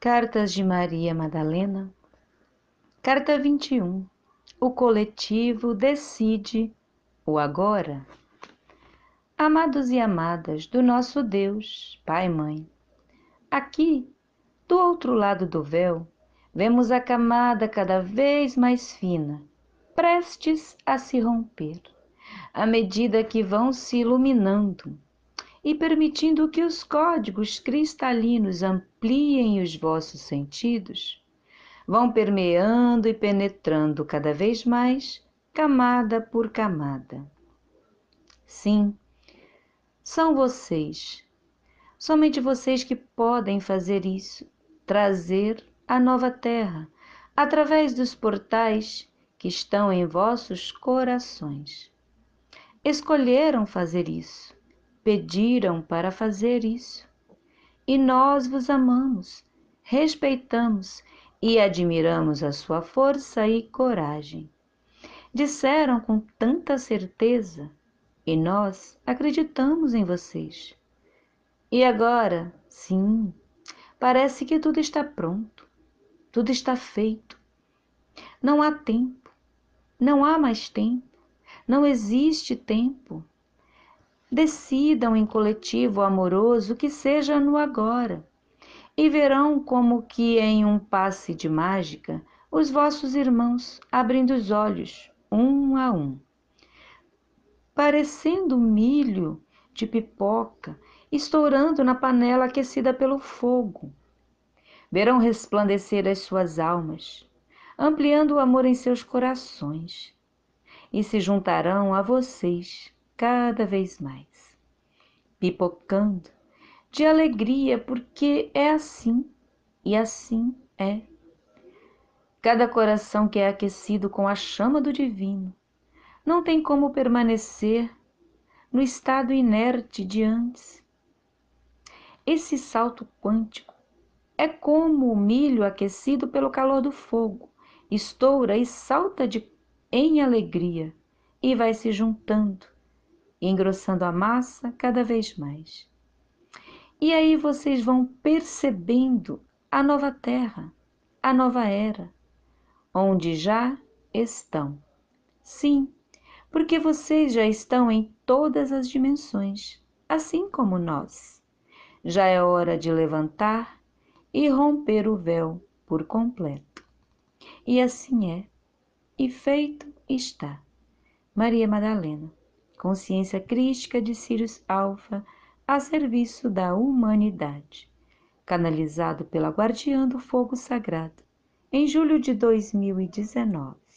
Cartas de Maria Madalena, Carta 21. O coletivo decide o agora. Amados e amadas do nosso Deus, Pai e Mãe, aqui, do outro lado do véu, vemos a camada cada vez mais fina, prestes a se romper, à medida que vão se iluminando e permitindo que os códigos cristalinos ampliem os vossos sentidos, vão permeando e penetrando cada vez mais, camada por camada. Sim, são vocês, somente vocês que podem fazer isso, trazer a nova terra através dos portais que estão em vossos corações. Escolheram fazer isso pediram para fazer isso. E nós vos amamos, respeitamos e admiramos a sua força e coragem. Disseram com tanta certeza e nós acreditamos em vocês. E agora, sim, parece que tudo está pronto, tudo está feito. Não há tempo, não há mais tempo, não existe tempo. Decidam em coletivo amoroso que seja no agora, e verão como que em um passe de mágica os vossos irmãos abrindo os olhos, um a um. Parecendo milho de pipoca estourando na panela aquecida pelo fogo. Verão resplandecer as suas almas, ampliando o amor em seus corações, e se juntarão a vocês cada vez mais, pipocando de alegria, porque é assim e assim é. Cada coração que é aquecido com a chama do divino não tem como permanecer no estado inerte de antes. Esse salto quântico é como o milho aquecido pelo calor do fogo, estoura e salta de, em alegria e vai se juntando engrossando a massa cada vez mais. E aí vocês vão percebendo a nova terra, a nova era, onde já estão. Sim, porque vocês já estão em todas as dimensões, assim como nós. Já é hora de levantar e romper o véu por completo. E assim é, e feito está. Maria Madalena consciência crística de Sirius Alpha a serviço da humanidade, canalizado pela Guardiã do Fogo Sagrado, em julho de 2019.